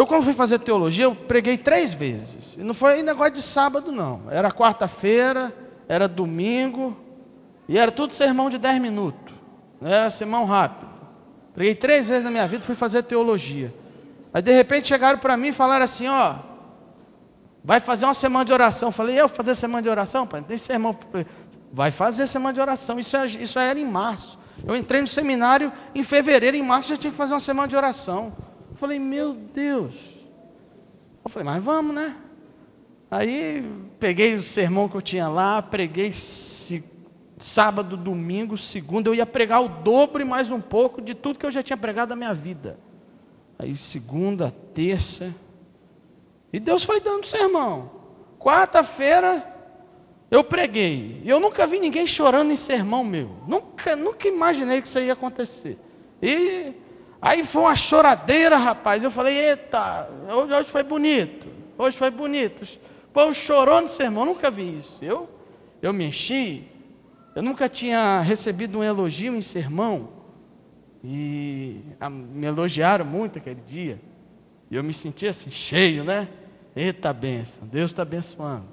Eu, quando fui fazer teologia, eu preguei três vezes. E não foi negócio de sábado, não. Era quarta-feira, era domingo, e era tudo sermão de dez minutos. Não era sermão rápido. Preguei três vezes na minha vida, fui fazer teologia. Aí de repente chegaram para mim e falaram assim: ó, vai fazer uma semana de oração. Eu falei, eu fazer semana de oração? Pai, tem sermão. Vai fazer semana de oração. Isso, é, isso era em março. Eu entrei no seminário em fevereiro, em março já tinha que fazer uma semana de oração. Falei, meu Deus. Eu falei, mas vamos, né? Aí peguei o sermão que eu tinha lá, preguei sábado, domingo, segunda, eu ia pregar o dobro e mais um pouco de tudo que eu já tinha pregado na minha vida. Aí segunda, terça, e Deus foi dando sermão. Quarta-feira eu preguei. Eu nunca vi ninguém chorando em sermão meu. Nunca, nunca imaginei que isso ia acontecer. E aí foi uma choradeira, rapaz. Eu falei, eita, hoje, hoje foi bonito. Hoje foi bonito. O povo chorou no sermão, nunca vi isso. Eu, eu me enchi. Eu nunca tinha recebido um elogio em sermão. E me elogiaram muito aquele dia. E eu me senti assim, cheio, né? Eita benção, Deus está abençoando.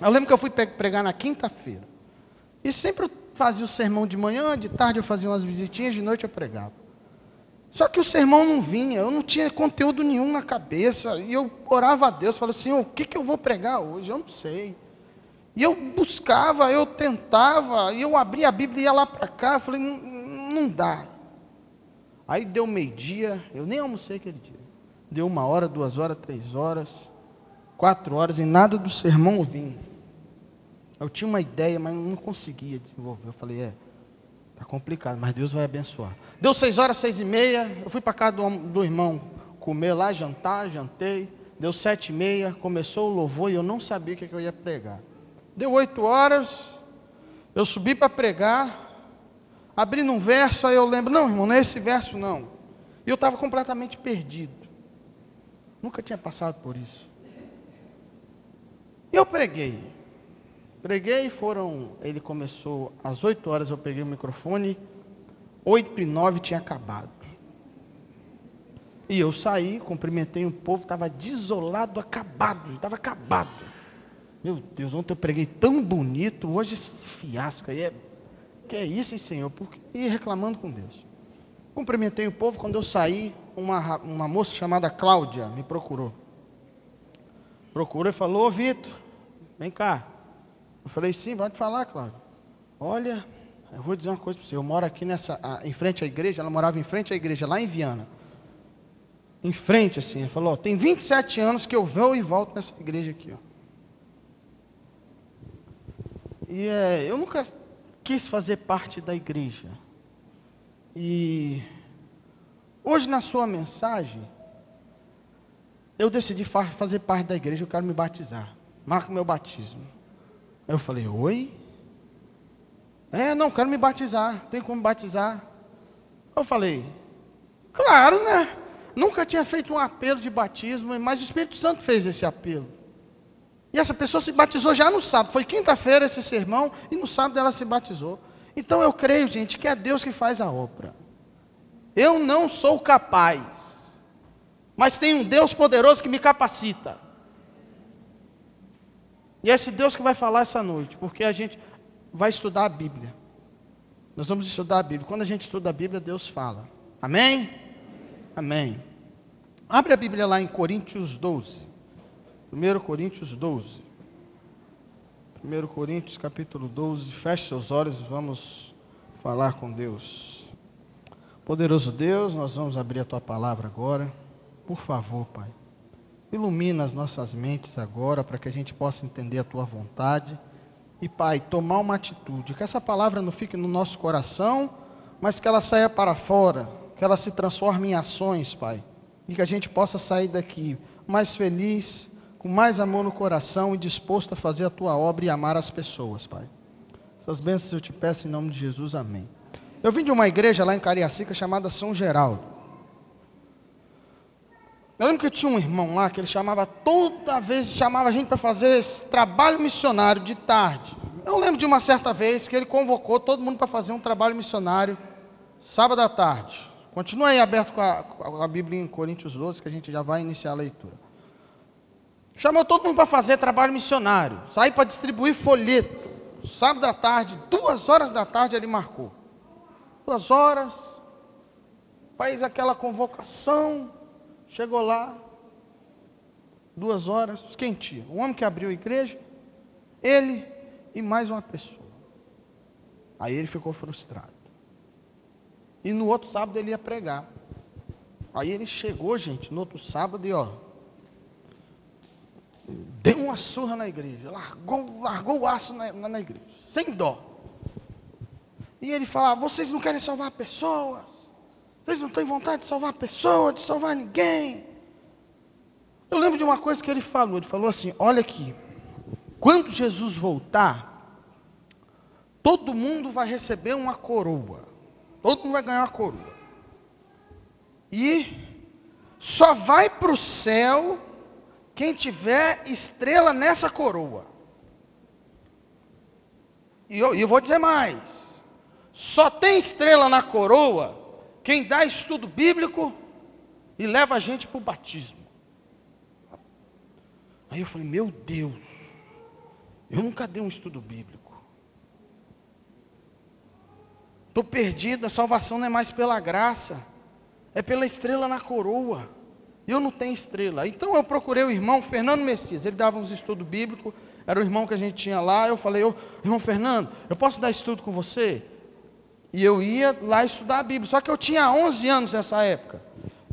Eu lembro que eu fui pregar na quinta-feira. E sempre eu fazia o sermão de manhã, de tarde eu fazia umas visitinhas, de noite eu pregava. Só que o sermão não vinha, eu não tinha conteúdo nenhum na cabeça. E eu orava a Deus, falava assim, o que, que eu vou pregar hoje? Eu não sei. E eu buscava, eu tentava, e eu abria a Bíblia e ia lá para cá, eu falei, não dá. Aí deu meio-dia, eu nem almocei aquele dia. Deu uma hora, duas horas, três horas, quatro horas, e nada do sermão vinha. Eu tinha uma ideia, mas não conseguia desenvolver. Eu falei, é, tá complicado, mas Deus vai abençoar. Deu seis horas, seis e meia, eu fui para casa do, do irmão comer lá, jantar, jantei. Deu sete e meia, começou o louvor e eu não sabia o que, que eu ia pregar. Deu oito horas, eu subi para pregar, abrindo um verso, aí eu lembro, não, irmão, não é esse verso não. E eu estava completamente perdido. Nunca tinha passado por isso. E eu preguei. Preguei, foram. Ele começou às 8 horas, eu peguei o microfone, 8 e 9 tinha acabado. E eu saí, cumprimentei o povo, estava desolado, acabado, estava acabado. Meu Deus, ontem eu preguei tão bonito, hoje esse fiasco aí é. Que é isso, hein, Senhor? Porque ia reclamando com Deus. Cumprimentei o povo, quando eu saí, uma, uma moça chamada Cláudia me procurou. Procurou e falou, ô Vitor, vem cá. Eu falei, sim, pode falar, Cláudio. Olha, eu vou dizer uma coisa para você. Eu moro aqui nessa, em frente à igreja, ela morava em frente à igreja, lá em Viana. Em frente, assim. Ela falou, tem 27 anos que eu vou e volto nessa igreja aqui, ó. E é, eu nunca quis fazer parte da igreja. E hoje na sua mensagem, eu decidi fazer parte da igreja, eu quero me batizar. Marca o meu batismo. Aí eu falei, oi? É, não, quero me batizar. Tem como batizar? Eu falei, claro, né? Nunca tinha feito um apelo de batismo, mas o Espírito Santo fez esse apelo. E essa pessoa se batizou já no sábado. Foi quinta-feira esse sermão e no sábado ela se batizou. Então eu creio, gente, que é Deus que faz a obra. Eu não sou capaz, mas tem um Deus poderoso que me capacita. E é esse Deus que vai falar essa noite, porque a gente vai estudar a Bíblia. Nós vamos estudar a Bíblia. Quando a gente estuda a Bíblia, Deus fala. Amém? Amém. Abre a Bíblia lá em Coríntios 12. 1 Coríntios 12. 1 Coríntios capítulo 12. Feche seus olhos, vamos falar com Deus. Poderoso Deus, nós vamos abrir a tua palavra agora. Por favor, Pai. Ilumina as nossas mentes agora para que a gente possa entender a tua vontade. E, Pai, tomar uma atitude. Que essa palavra não fique no nosso coração, mas que ela saia para fora. Que ela se transforme em ações, Pai. E que a gente possa sair daqui mais feliz, com mais amor no coração e disposto a fazer a tua obra e amar as pessoas, Pai. Essas bênçãos eu te peço em nome de Jesus, amém. Eu vim de uma igreja lá em Cariacica chamada São Geraldo. Eu lembro que tinha um irmão lá que ele chamava toda vez, chamava a gente para fazer esse trabalho missionário de tarde. Eu lembro de uma certa vez que ele convocou todo mundo para fazer um trabalho missionário sábado à tarde. Continua aí aberto com a, com a Bíblia em Coríntios 12, que a gente já vai iniciar a leitura. Chamou todo mundo para fazer trabalho missionário, sair para distribuir folheto. Sábado à tarde, duas horas da tarde ele marcou. Duas horas, faz aquela convocação, chegou lá, duas horas, quentinho. O homem que abriu a igreja, ele e mais uma pessoa. Aí ele ficou frustrado. E no outro sábado ele ia pregar. Aí ele chegou, gente, no outro sábado e ó, deu uma surra na igreja, largou, largou o aço na, na igreja, sem dó. E ele falava: vocês não querem salvar pessoas, vocês não têm vontade de salvar pessoas, de salvar ninguém. Eu lembro de uma coisa que ele falou, ele falou assim: olha aqui, quando Jesus voltar, todo mundo vai receber uma coroa. Todo mundo vai ganhar uma coroa. E só vai para o céu quem tiver estrela nessa coroa. E eu, eu vou dizer mais: só tem estrela na coroa quem dá estudo bíblico e leva a gente para o batismo. Aí eu falei: meu Deus, eu nunca dei um estudo bíblico. Estou perdido, a salvação não é mais pela graça, é pela estrela na coroa. Eu não tenho estrela. Então eu procurei o irmão Fernando Messias, ele dava uns estudos bíblicos, era o irmão que a gente tinha lá. Eu falei, oh, irmão Fernando, eu posso dar estudo com você? E eu ia lá estudar a Bíblia. Só que eu tinha 11 anos nessa época.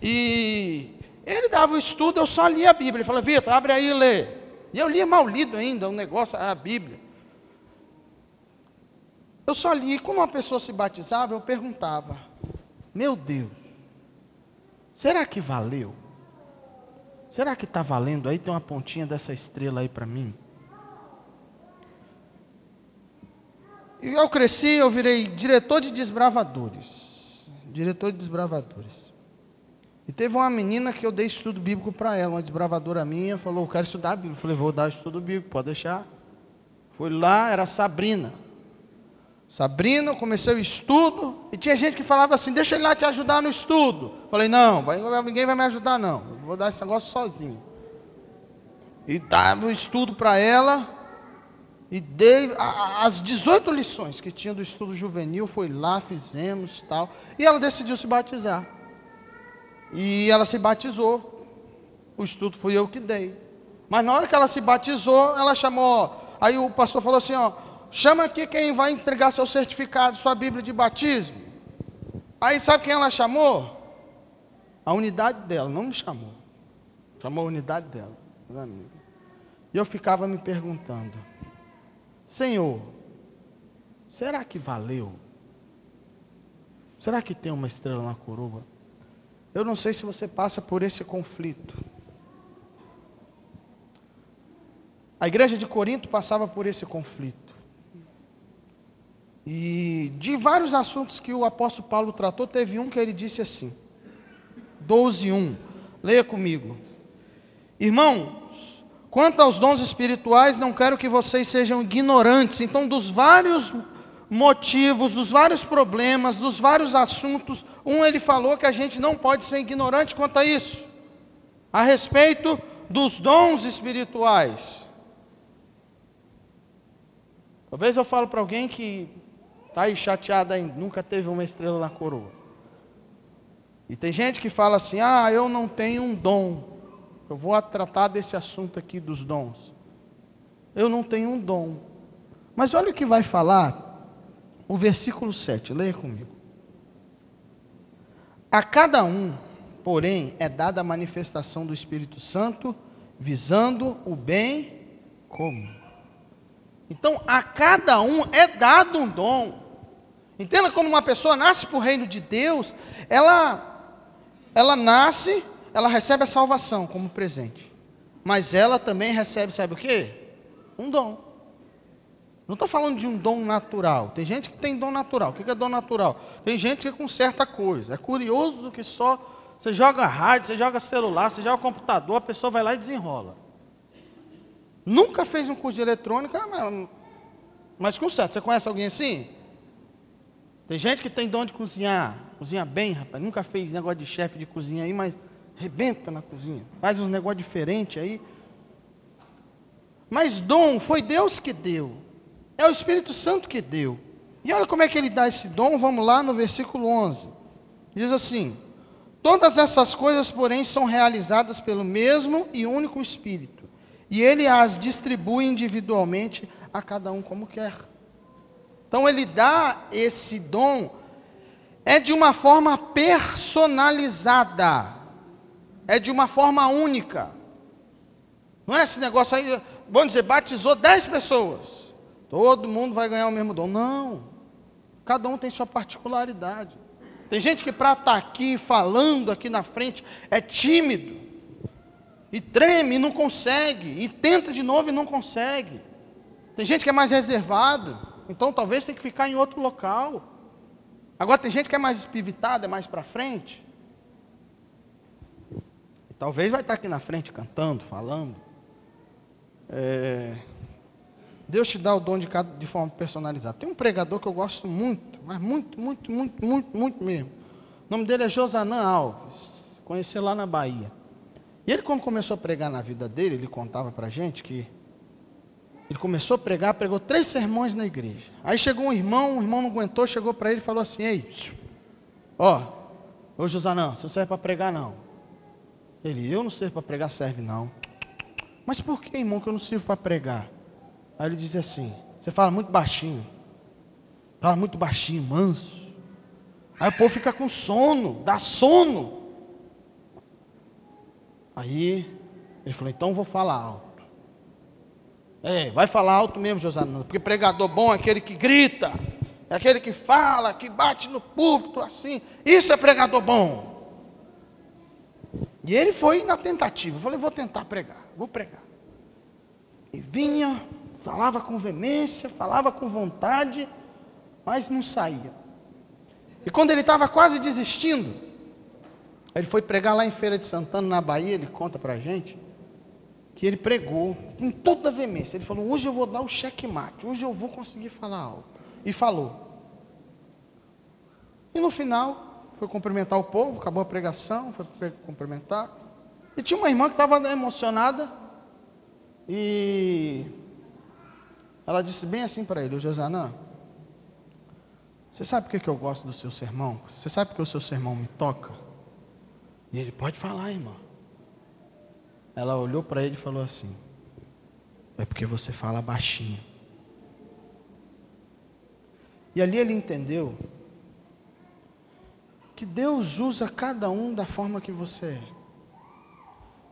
E ele dava o estudo, eu só lia a Bíblia. Ele falou, Vitor, abre aí e lê. E eu lia mal lido ainda, o um negócio, a Bíblia. Eu só li, como uma pessoa se batizava, eu perguntava, meu Deus, será que valeu? Será que está valendo aí? Tem uma pontinha dessa estrela aí para mim? E eu cresci, eu virei diretor de desbravadores. Diretor de desbravadores. E teve uma menina que eu dei estudo bíblico para ela, uma desbravadora minha, falou, eu quero estudar Bíblia. Eu falei, vou dar estudo bíblico, pode deixar. Fui lá, era Sabrina. Sabrina, eu comecei o estudo, e tinha gente que falava assim, deixa ele lá te ajudar no estudo. Eu falei, não, ninguém vai me ajudar não, eu vou dar esse negócio sozinho. E dava o estudo para ela, e dei as 18 lições que tinha do estudo juvenil, foi lá, fizemos tal. E ela decidiu se batizar. E ela se batizou. O estudo fui eu que dei. Mas na hora que ela se batizou, ela chamou. Aí o pastor falou assim: ó, chama aqui quem vai entregar seu certificado, sua Bíblia de batismo. Aí sabe quem ela chamou? A unidade dela, não me chamou. Chamou a unidade dela, E eu ficava me perguntando: Senhor, será que valeu? Será que tem uma estrela na coroa? Eu não sei se você passa por esse conflito. A igreja de Corinto passava por esse conflito. E de vários assuntos que o apóstolo Paulo tratou, teve um que ele disse assim: 12, 1. Leia comigo. Irmãos, quanto aos dons espirituais, não quero que vocês sejam ignorantes. Então, dos vários motivos, dos vários problemas, dos vários assuntos. Um, ele falou que a gente não pode ser ignorante quanto a isso, a respeito dos dons espirituais. Talvez eu falo para alguém que está aí chateado ainda, nunca teve uma estrela na coroa. E tem gente que fala assim: ah, eu não tenho um dom. Eu vou tratar desse assunto aqui dos dons. Eu não tenho um dom. Mas olha o que vai falar o versículo 7, leia comigo. A cada um, porém, é dada a manifestação do Espírito Santo, visando o bem comum. Então, a cada um é dado um dom. Entenda quando uma pessoa nasce para o reino de Deus, ela, ela nasce, ela recebe a salvação como presente. Mas ela também recebe, sabe o que? Um dom. Não estou falando de um dom natural. Tem gente que tem dom natural. O que é dom natural? Tem gente que é com certa coisa. É curioso que só você joga rádio, você joga celular, você joga computador, a pessoa vai lá e desenrola. Nunca fez um curso de eletrônica, mas, mas com certo. Você conhece alguém assim? Tem gente que tem dom de cozinhar. cozinha bem, rapaz. Nunca fez negócio de chefe de cozinha aí, mas rebenta na cozinha. Faz uns negócios diferentes aí. Mas dom foi Deus que deu. É o Espírito Santo que deu. E olha como é que ele dá esse dom, vamos lá no versículo 11. Diz assim: Todas essas coisas, porém, são realizadas pelo mesmo e único Espírito, e ele as distribui individualmente a cada um como quer. Então, ele dá esse dom, é de uma forma personalizada, é de uma forma única. Não é esse negócio aí, vamos dizer, batizou 10 pessoas, todo mundo vai ganhar o mesmo dom. Não. Cada um tem sua particularidade. Tem gente que para estar tá aqui falando aqui na frente é tímido. E treme e não consegue. E tenta de novo e não consegue. Tem gente que é mais reservado. Então talvez tenha que ficar em outro local. Agora tem gente que é mais espivitada, é mais para frente. Talvez vai estar aqui na frente cantando, falando. É, Deus te dá o dom de, cada, de forma personalizada. Tem um pregador que eu gosto muito, mas muito, muito, muito, muito, muito mesmo. O nome dele é Josanã Alves. Conheci lá na Bahia. E ele, quando começou a pregar na vida dele, ele contava para gente que ele começou a pregar, pregou três sermões na igreja. Aí chegou um irmão, o irmão não aguentou, chegou para ele e falou assim: Ei, ó, ô Josanã, você não serve para pregar não. Ele, eu não servo para pregar, serve não. Mas por que, irmão, que eu não sirvo para pregar? Aí ele diz assim: Você fala muito baixinho. Fala muito baixinho, manso. Aí o povo fica com sono, dá sono. Aí ele falou: Então vou falar alto. É, vai falar alto mesmo, Josanã, porque pregador bom é aquele que grita, é aquele que fala, que bate no púlpito assim. Isso é pregador bom. E ele foi na tentativa. Eu falei: Vou tentar pregar, vou pregar. E vinha Falava com veemência, falava com vontade, mas não saía. E quando ele estava quase desistindo, ele foi pregar lá em Feira de Santana, na Bahia, ele conta para a gente, que ele pregou com toda a veemência. Ele falou, hoje eu vou dar o checkmate, hoje eu vou conseguir falar algo. E falou. E no final, foi cumprimentar o povo, acabou a pregação, foi cumprimentar. E tinha uma irmã que estava emocionada, e ela disse bem assim para ele: Josanã, você sabe por que eu gosto do seu sermão? Você sabe porque o seu sermão me toca? E ele: Pode falar, irmã. Ela olhou para ele e falou assim: É porque você fala baixinho. E ali ele entendeu que Deus usa cada um da forma que você é.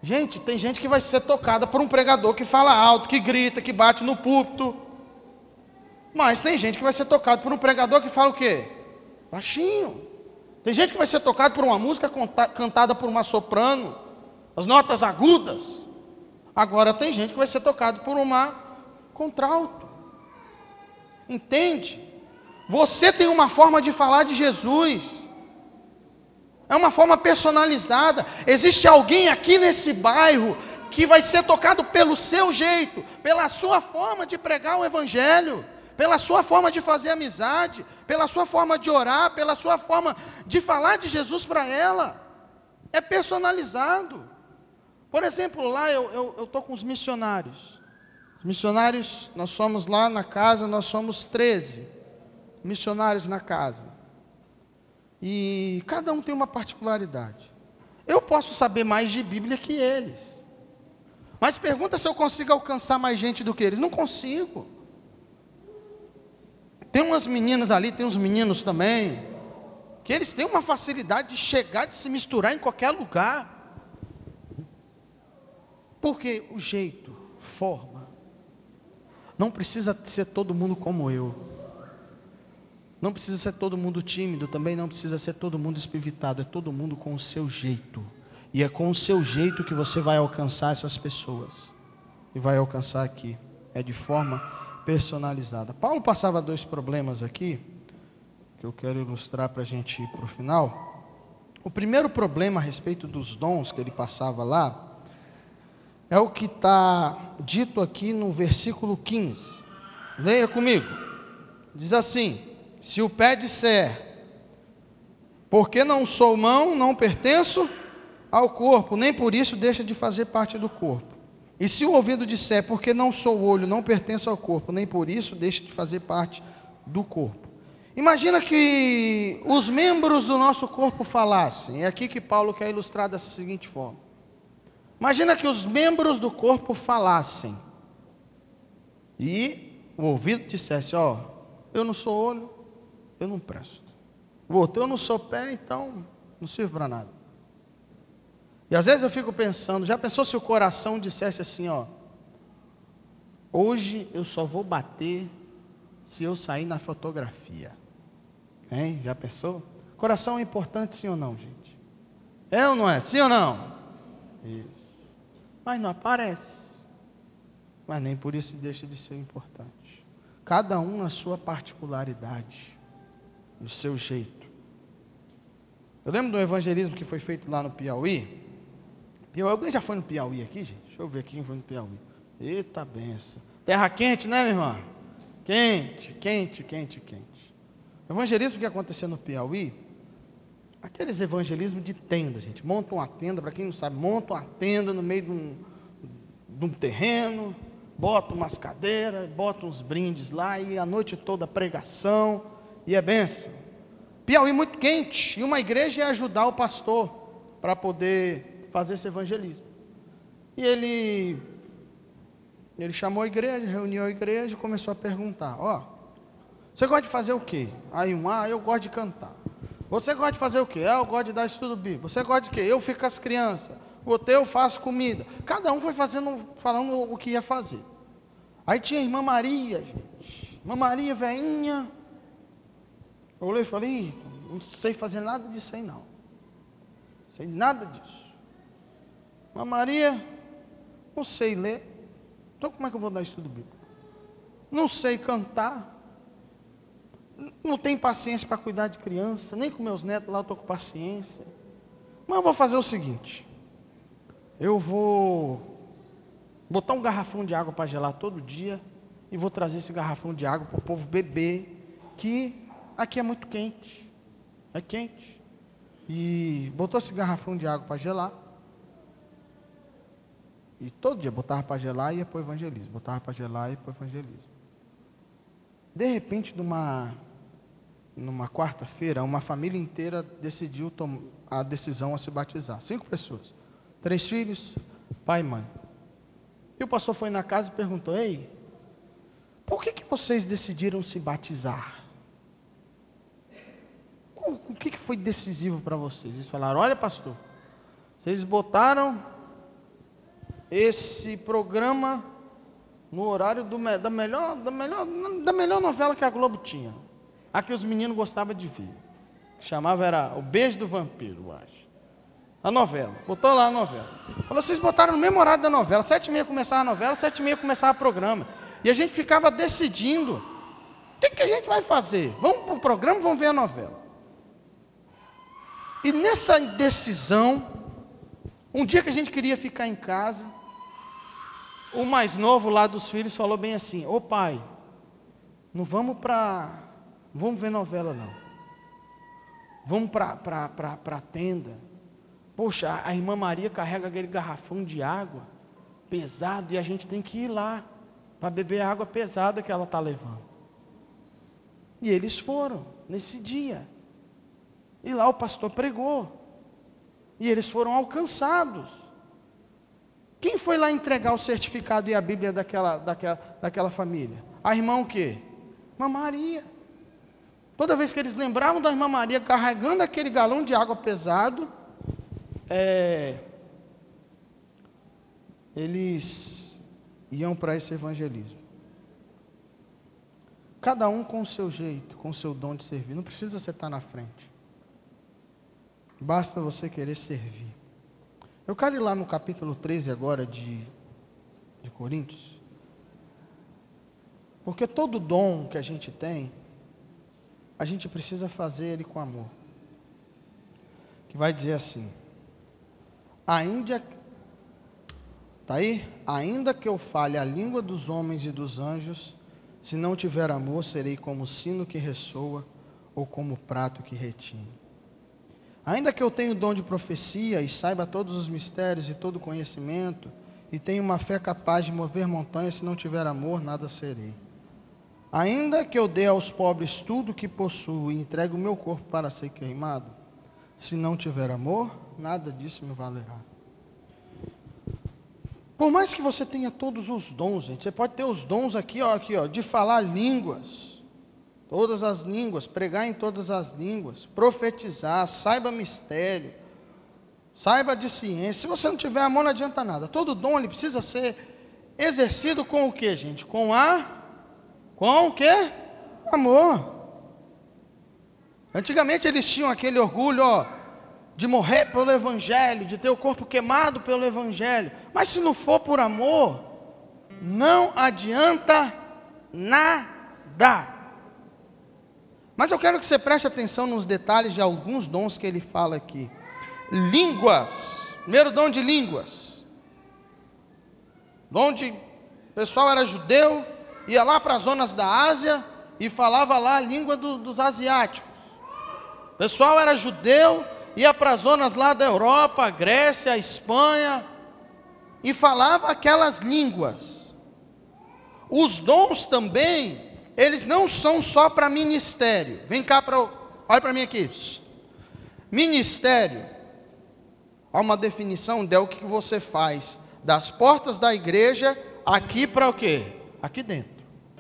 Gente, tem gente que vai ser tocada por um pregador que fala alto, que grita, que bate no púlpito. Mas tem gente que vai ser tocado por um pregador que fala o quê? Baixinho. Tem gente que vai ser tocado por uma música cantada por uma soprano, as notas agudas. Agora tem gente que vai ser tocado por uma contralto. Entende? Você tem uma forma de falar de Jesus. É uma forma personalizada. Existe alguém aqui nesse bairro que vai ser tocado pelo seu jeito, pela sua forma de pregar o evangelho pela sua forma de fazer amizade, pela sua forma de orar, pela sua forma de falar de Jesus para ela. É personalizado. Por exemplo, lá eu estou com os missionários. Os missionários, nós somos lá na casa, nós somos 13 missionários na casa. E cada um tem uma particularidade. Eu posso saber mais de Bíblia que eles. Mas pergunta se eu consigo alcançar mais gente do que eles. Não consigo. Tem umas meninas ali, tem uns meninos também, que eles têm uma facilidade de chegar, de se misturar em qualquer lugar. Porque o jeito, forma, não precisa ser todo mundo como eu. Não precisa ser todo mundo tímido, também não precisa ser todo mundo espivitado, é todo mundo com o seu jeito. E é com o seu jeito que você vai alcançar essas pessoas. E vai alcançar aqui. É de forma personalizada. Paulo passava dois problemas aqui, que eu quero ilustrar para a gente ir para o final. O primeiro problema a respeito dos dons que ele passava lá, é o que está dito aqui no versículo 15. Leia comigo. Diz assim: Se o pé disser, Porque não sou mão, não pertenço ao corpo, nem por isso deixa de fazer parte do corpo. E se o ouvido disser, porque não sou olho, não pertenço ao corpo, nem por isso deixa de fazer parte do corpo. Imagina que os membros do nosso corpo falassem, é aqui que Paulo quer ilustrar da seguinte forma. Imagina que os membros do corpo falassem, e o ouvido dissesse: Ó, eu não sou olho, eu não presto. O outro, eu não sou pé, então não sirvo para nada. E às vezes eu fico pensando: já pensou se o coração dissesse assim: Ó, hoje eu só vou bater se eu sair na fotografia? Hein? Já pensou? Coração é importante, sim ou não, gente? É ou não é? Sim ou não? Isso. Mas não aparece. Mas nem por isso deixa de ser importante. Cada um na sua particularidade, no seu jeito. Eu lembro do evangelismo que foi feito lá no Piauí. Piauí alguém já foi no Piauí aqui, gente? Deixa eu ver quem foi no Piauí. Eita benção. Terra quente, né, minha irmã? Quente, quente, quente, quente. O evangelismo que aconteceu no Piauí, aqueles evangelismos de tenda, gente. Monta uma tenda, para quem não sabe, monta uma tenda no meio de um, de um terreno, bota umas cadeiras, bota uns brindes lá e a noite toda pregação e é benção. Piauí muito quente e uma igreja ia ajudar o pastor para poder fazer esse evangelismo. E ele ele chamou a igreja, reuniu a igreja e começou a perguntar: Ó, oh, você gosta de fazer o quê? Aí um, ah, eu gosto de cantar. Você gosta de fazer o quê? Ah, eu gosto de dar estudo bíblico. Você gosta de quê? Eu fico com as crianças. O outro eu faço comida. Cada um foi fazendo, falando o que ia fazer. Aí tinha a irmã Maria, gente. Irmã Maria, veinha. Eu olhei e falei, não sei fazer nada disso aí não. Sei nada disso. Irmã Maria, não sei ler. Então como é que eu vou dar estudo bíblico? Não sei cantar. Não tenho paciência para cuidar de criança. Nem com meus netos lá eu estou com paciência. Mas eu vou fazer o seguinte. Eu vou botar um garrafão de água para gelar todo dia e vou trazer esse garrafão de água para o povo beber, que aqui é muito quente. É quente. E botou esse garrafão de água para gelar. E todo dia botava para gelar e ia para o evangelismo. Botava para gelar e ia para o evangelismo. De repente, numa, numa quarta-feira, uma família inteira decidiu a decisão a se batizar. Cinco pessoas. Três filhos, pai e mãe. E o pastor foi na casa e perguntou: Ei, por que, que vocês decidiram se batizar? O que, foi decisivo para vocês? Eles falaram: Olha, pastor, vocês botaram esse programa no horário do, da, melhor, da, melhor, da melhor novela que a Globo tinha. A que os meninos gostavam de ver. Chamava era O Beijo do Vampiro, eu acho. A novela. Botou lá a novela. Falou, vocês botaram no mesmo horário da novela. Sete e meia começava a novela, sete e meia começava o programa. E a gente ficava decidindo. O que, que a gente vai fazer? Vamos para o programa vamos ver a novela. E nessa decisão, um dia que a gente queria ficar em casa, o mais novo lá dos filhos falou bem assim: Ô pai, não vamos para. Vamos ver novela não. Vamos para a tenda Poxa, a irmã Maria carrega aquele garrafão de água pesado e a gente tem que ir lá para beber a água pesada que ela está levando. E eles foram nesse dia. E lá o pastor pregou. E eles foram alcançados. Quem foi lá entregar o certificado e a Bíblia daquela, daquela, daquela família? A irmã o quê? Maria. Toda vez que eles lembravam da irmã Maria carregando aquele galão de água pesado, é, eles iam para esse evangelismo. Cada um com o seu jeito, com o seu dom de servir. Não precisa você estar na frente. Basta você querer servir. Eu quero ir lá no capítulo 13 agora de, de Coríntios. Porque todo dom que a gente tem, a gente precisa fazer ele com amor. Que vai dizer assim: ainda Está aí? Ainda que eu fale a língua dos homens e dos anjos, se não tiver amor, serei como sino que ressoa ou como prato que retine. Ainda que eu tenha o dom de profecia e saiba todos os mistérios e todo conhecimento, e tenha uma fé capaz de mover montanhas, se não tiver amor, nada serei. Ainda que eu dê aos pobres tudo o que possuo e entregue o meu corpo para ser queimado, se não tiver amor, nada disso me valerá. Por mais que você tenha todos os dons, gente, você pode ter os dons aqui, ó, aqui, ó, de falar línguas, todas as línguas, pregar em todas as línguas, profetizar, saiba mistério, saiba de ciência. Se você não tiver amor, não adianta nada. Todo dom ele precisa ser exercido com o que, gente? Com a com o que? Amor. Antigamente eles tinham aquele orgulho, ó, de morrer pelo evangelho, de ter o corpo queimado pelo evangelho. Mas se não for por amor, não adianta nada. Mas eu quero que você preste atenção nos detalhes de alguns dons que ele fala aqui. Línguas. Primeiro dom de línguas. Dom de. O pessoal era judeu, ia lá para as zonas da Ásia e falava lá a língua do, dos asiáticos. O pessoal era judeu, ia para as zonas lá da Europa, Grécia, Espanha, e falava aquelas línguas. Os dons também eles não são só para ministério. Vem cá para. Olha para mim aqui. Ministério. Há uma definição de o que você faz das portas da igreja aqui para o quê? Aqui dentro.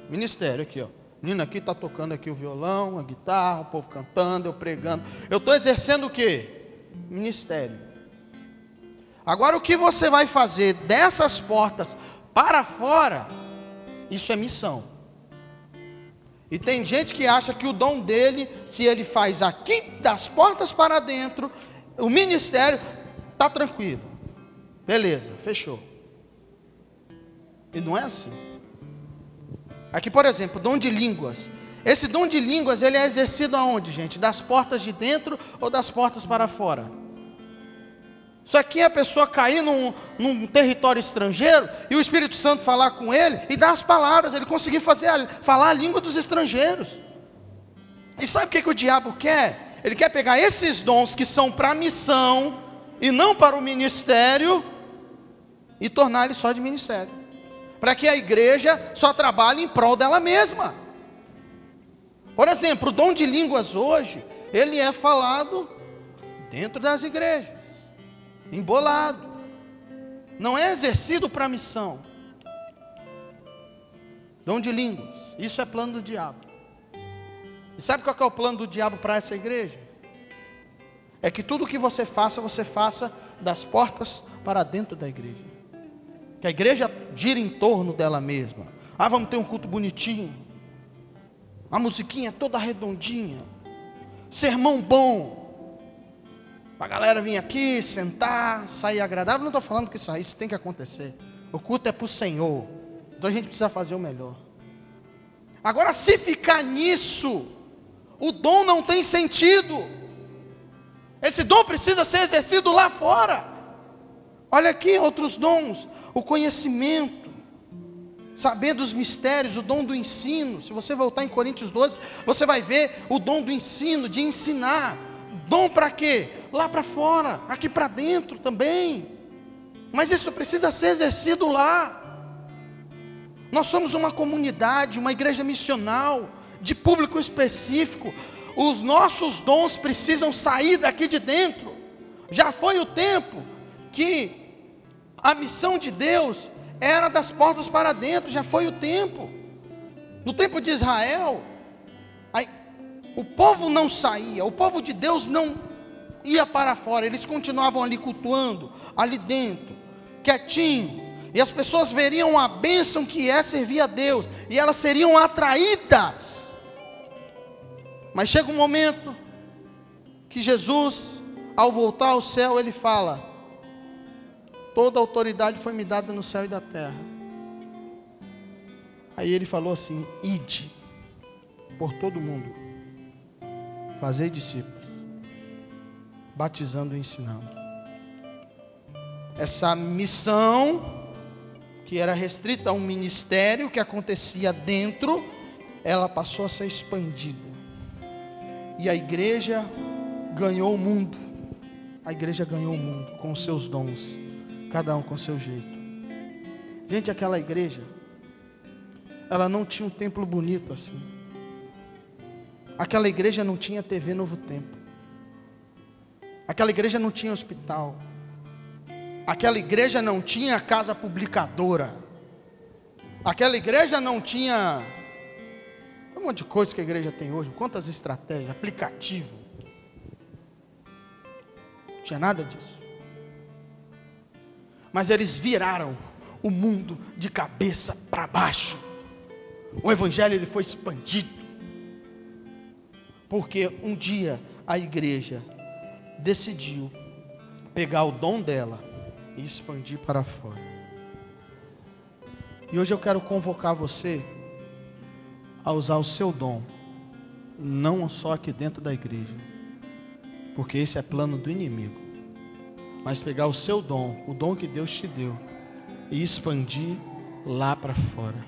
Ministério aqui, ó. Menino aqui está tocando aqui o violão, a guitarra, o povo cantando, eu pregando. Eu estou exercendo o quê? Ministério. Agora o que você vai fazer dessas portas para fora, isso é missão. E tem gente que acha que o dom dele, se ele faz aqui das portas para dentro, o ministério está tranquilo. Beleza, fechou. E não é assim. Aqui, por exemplo, dom de línguas. Esse dom de línguas, ele é exercido aonde, gente? Das portas de dentro ou das portas para fora? Aqui é a pessoa cair num, num, território estrangeiro e o Espírito Santo falar com ele e dar as palavras, ele conseguir fazer a, falar a língua dos estrangeiros. E sabe o que, que o diabo quer? Ele quer pegar esses dons que são para a missão e não para o ministério e tornar ele só de ministério. Para que a igreja só trabalhe em prol dela mesma. Por exemplo, o dom de línguas hoje, ele é falado dentro das igrejas embolado. Não é exercido para missão. Dom de línguas. Isso é plano do diabo. E sabe qual é o plano do diabo para essa igreja? É que tudo que você faça, você faça das portas para dentro da igreja. Que a igreja gira em torno dela mesma. Ah, vamos ter um culto bonitinho. A musiquinha toda redondinha. Sermão bom para a galera vir aqui, sentar, sair agradável. Não estou falando que isso, isso tem que acontecer. O culto é para o Senhor. Então a gente precisa fazer o melhor. Agora, se ficar nisso, o dom não tem sentido. Esse dom precisa ser exercido lá fora. Olha aqui outros dons: o conhecimento, saber dos mistérios, o dom do ensino. Se você voltar em Coríntios 12, você vai ver o dom do ensino, de ensinar. Dom para quê? Lá para fora, aqui para dentro também. Mas isso precisa ser exercido lá. Nós somos uma comunidade, uma igreja missional, de público específico. Os nossos dons precisam sair daqui de dentro. Já foi o tempo que a missão de Deus era das portas para dentro, já foi o tempo. No tempo de Israel, o povo não saía, o povo de Deus não ia para fora, eles continuavam ali cultuando, ali dentro, quietinho. E as pessoas veriam a bênção que é servir a Deus, e elas seriam atraídas. Mas chega um momento que Jesus, ao voltar ao céu, ele fala: Toda autoridade foi me dada no céu e da terra. Aí ele falou assim: Ide por todo mundo Fazer discípulos, batizando e ensinando. Essa missão, que era restrita a um ministério que acontecia dentro, ela passou a ser expandida. E a igreja ganhou o mundo. a igreja ganhou o mundo com os seus dons, cada um com seu jeito. Gente, aquela igreja, ela não tinha um templo bonito assim. Aquela igreja não tinha TV Novo Tempo. Aquela igreja não tinha hospital. Aquela igreja não tinha casa publicadora. Aquela igreja não tinha um monte de coisa que a igreja tem hoje, quantas estratégias, aplicativo. Não tinha nada disso. Mas eles viraram o mundo de cabeça para baixo. O evangelho ele foi expandido. Porque um dia a igreja decidiu pegar o dom dela e expandir para fora. E hoje eu quero convocar você a usar o seu dom, não só aqui dentro da igreja, porque esse é plano do inimigo, mas pegar o seu dom, o dom que Deus te deu, e expandir lá para fora.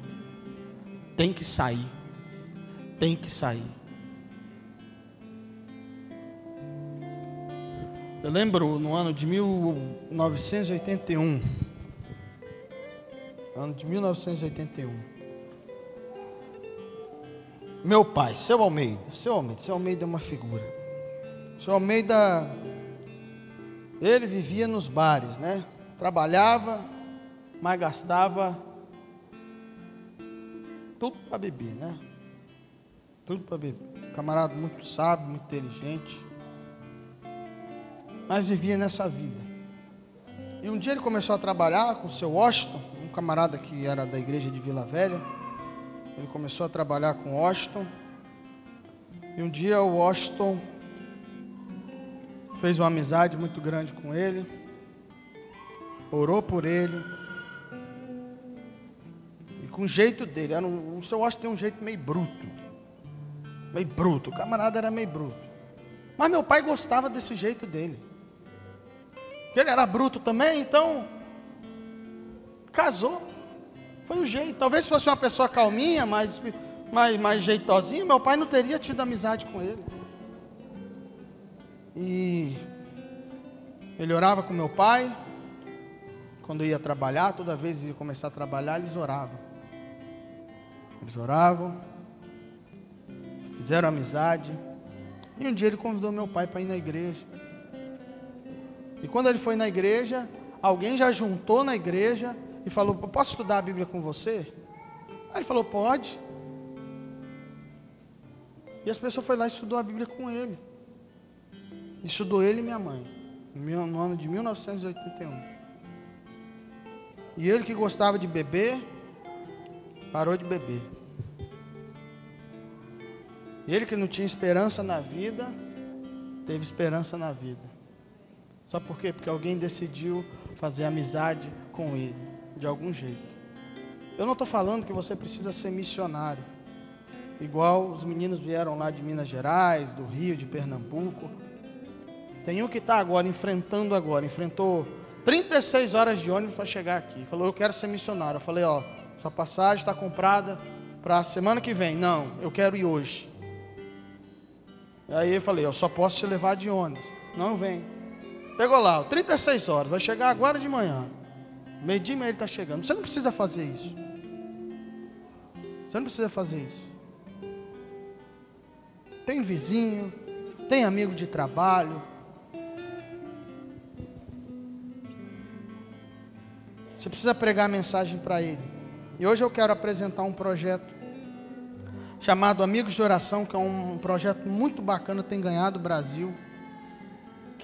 Tem que sair, tem que sair. Eu lembro no ano de 1981, ano de 1981, meu pai, seu Almeida, seu Almeida, seu Almeida é uma figura. Seu Almeida, ele vivia nos bares, né? Trabalhava, mas gastava tudo para beber, né? Tudo para beber. Camarada muito sábio, muito inteligente. Mas vivia nessa vida. E um dia ele começou a trabalhar com o seu Washington, um camarada que era da igreja de Vila Velha. Ele começou a trabalhar com Washington. E um dia o Washington fez uma amizade muito grande com ele. Orou por ele. E com o jeito dele, era um, o seu Washington tem um jeito meio bruto. Meio bruto. O camarada era meio bruto. Mas meu pai gostava desse jeito dele. Ele era bruto também, então casou. Foi o jeito. Talvez fosse uma pessoa calminha, mais, mais, mais jeitosinha, meu pai não teria tido amizade com ele. E ele orava com meu pai. Quando ia trabalhar, toda vez que ia começar a trabalhar, eles oravam. Eles oravam, fizeram amizade. E um dia ele convidou meu pai para ir na igreja. E quando ele foi na igreja, alguém já juntou na igreja e falou: Posso estudar a Bíblia com você? Aí ele falou: Pode. E as pessoas foram lá e estudou a Bíblia com ele. Estudou ele e minha mãe, no ano de 1981. E ele que gostava de beber, parou de beber. E ele que não tinha esperança na vida, teve esperança na vida. Só por quê? Porque alguém decidiu fazer amizade com ele de algum jeito. Eu não estou falando que você precisa ser missionário, igual os meninos vieram lá de Minas Gerais, do Rio, de Pernambuco. Tem um que está agora enfrentando agora, enfrentou 36 horas de ônibus para chegar aqui. Falou, eu quero ser missionário. Eu falei, ó, sua passagem está comprada para a semana que vem. Não, eu quero ir hoje. Aí eu falei, eu só posso te levar de ônibus. Não vem. Pegou lá, 36 horas, vai chegar agora de manhã. Meio dia ele está chegando. Você não precisa fazer isso. Você não precisa fazer isso. Tem vizinho, tem amigo de trabalho. Você precisa pregar a mensagem para ele. E hoje eu quero apresentar um projeto chamado Amigos de Oração, que é um projeto muito bacana, tem ganhado o Brasil.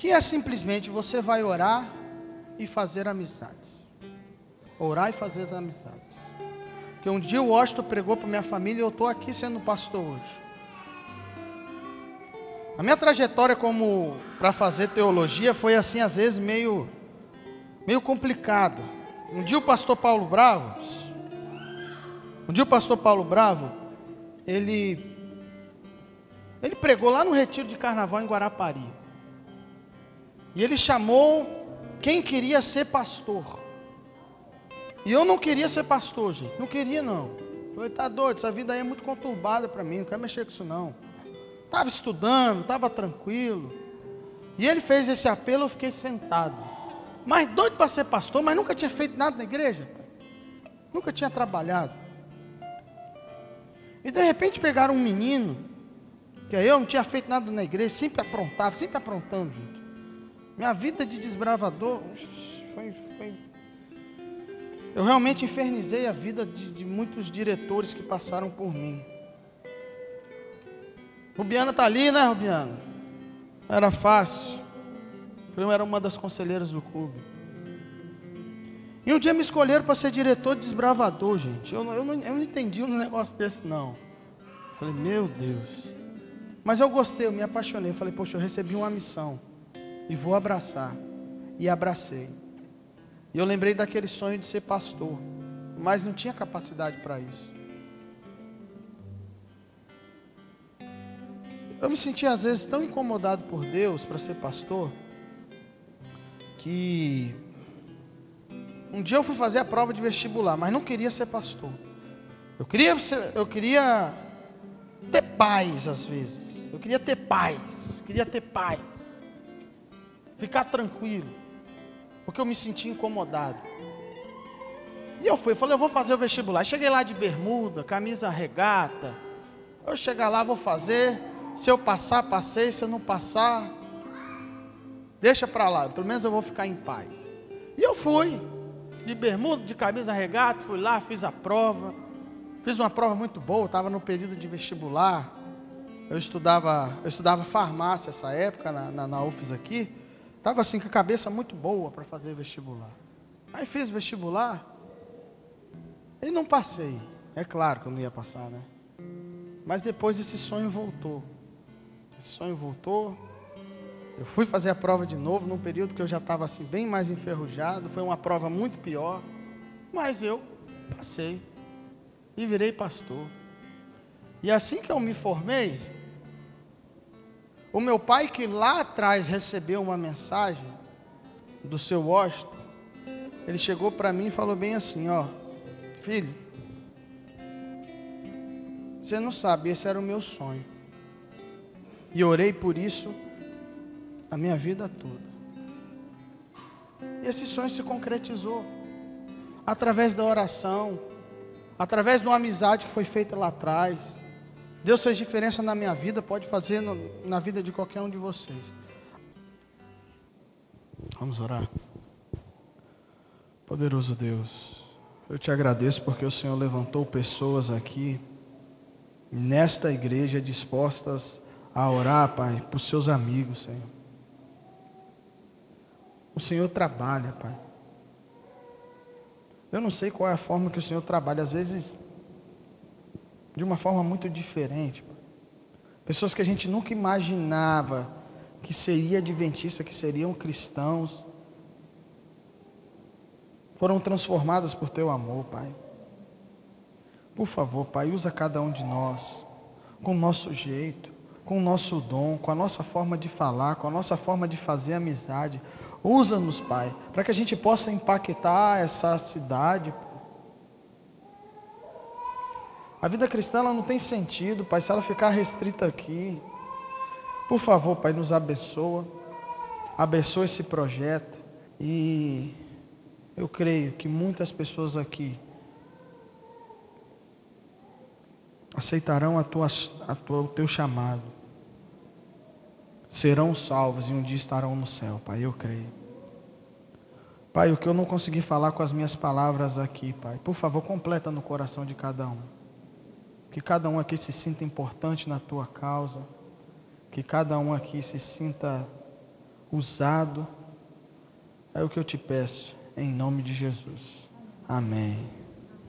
Que é simplesmente você vai orar e fazer amizade. Orar e fazer as amizades. Porque um dia o Washington pregou para minha família e eu estou aqui sendo pastor hoje. A minha trajetória como para fazer teologia foi assim, às vezes, meio, meio complicada. Um dia o pastor Paulo Bravo, um dia o pastor Paulo Bravo, ele, ele pregou lá no retiro de carnaval em Guarapari. E ele chamou quem queria ser pastor. E eu não queria ser pastor, gente. Não queria, não. Falei, tá doido, essa vida aí é muito conturbada para mim, não quero mexer com isso não. Estava estudando, estava tranquilo. E ele fez esse apelo, eu fiquei sentado. Mas doido para ser pastor, mas nunca tinha feito nada na igreja. Nunca tinha trabalhado. E de repente pegaram um menino, que eu não tinha feito nada na igreja, sempre aprontava, sempre aprontando. Minha vida de desbravador foi, foi... Eu realmente infernizei a vida de, de muitos diretores que passaram por mim. Rubiana está ali, né, Rubiana? Era fácil. Eu era uma das conselheiras do clube. E um dia me escolheram para ser diretor de desbravador, gente. Eu, eu, não, eu não entendi um negócio desse, não. Falei, meu Deus. Mas eu gostei, eu me apaixonei. Falei, poxa, eu recebi uma missão. E vou abraçar. E abracei. E eu lembrei daquele sonho de ser pastor. Mas não tinha capacidade para isso. Eu me senti às vezes tão incomodado por Deus para ser pastor que um dia eu fui fazer a prova de vestibular, mas não queria ser pastor. Eu queria ser, eu queria ter paz às vezes. Eu queria ter paz, queria ter paz. Ficar tranquilo. Porque eu me sentia incomodado. E eu fui, falei, eu vou fazer o vestibular. Cheguei lá de bermuda, camisa regata. Eu chegar lá, vou fazer. Se eu passar, passei. Se eu não passar, deixa para lá. Pelo menos eu vou ficar em paz. E eu fui, de bermuda, de camisa regata, fui lá, fiz a prova. Fiz uma prova muito boa, estava no período de vestibular. Eu estudava, eu estudava farmácia essa época, na, na, na UFES aqui. Estava assim com a cabeça muito boa para fazer vestibular. Aí fiz vestibular e não passei. É claro que eu não ia passar, né? Mas depois esse sonho voltou. Esse sonho voltou. Eu fui fazer a prova de novo num período que eu já estava assim bem mais enferrujado. Foi uma prova muito pior, mas eu passei e virei pastor. E assim que eu me formei, o meu pai que lá atrás recebeu uma mensagem do seu Washington, ele chegou para mim e falou bem assim, ó, filho, você não sabe, esse era o meu sonho. E orei por isso a minha vida toda. E esse sonho se concretizou através da oração, através de uma amizade que foi feita lá atrás. Deus fez diferença na minha vida, pode fazer no, na vida de qualquer um de vocês. Vamos orar. Poderoso Deus, eu te agradeço porque o Senhor levantou pessoas aqui, nesta igreja, dispostas a orar, Pai, por seus amigos, Senhor. O Senhor trabalha, Pai. Eu não sei qual é a forma que o Senhor trabalha, às vezes de uma forma muito diferente. Pessoas que a gente nunca imaginava que seria adventista, que seriam cristãos, foram transformadas por teu amor, Pai. Por favor, Pai, usa cada um de nós com o nosso jeito com o nosso dom, com a nossa forma de falar, com a nossa forma de fazer amizade. Usa-nos, Pai, para que a gente possa impactar essa cidade. A vida cristã ela não tem sentido, Pai, se ela ficar restrita aqui. Por favor, Pai, nos abençoa. Abençoa esse projeto. E eu creio que muitas pessoas aqui aceitarão a tua, a tua, o teu chamado, serão salvos e um dia estarão no céu, Pai, eu creio. Pai, o que eu não consegui falar com as minhas palavras aqui, Pai, por favor, completa no coração de cada um. Que cada um aqui se sinta importante na tua causa, que cada um aqui se sinta usado. É o que eu te peço, em nome de Jesus. Amém.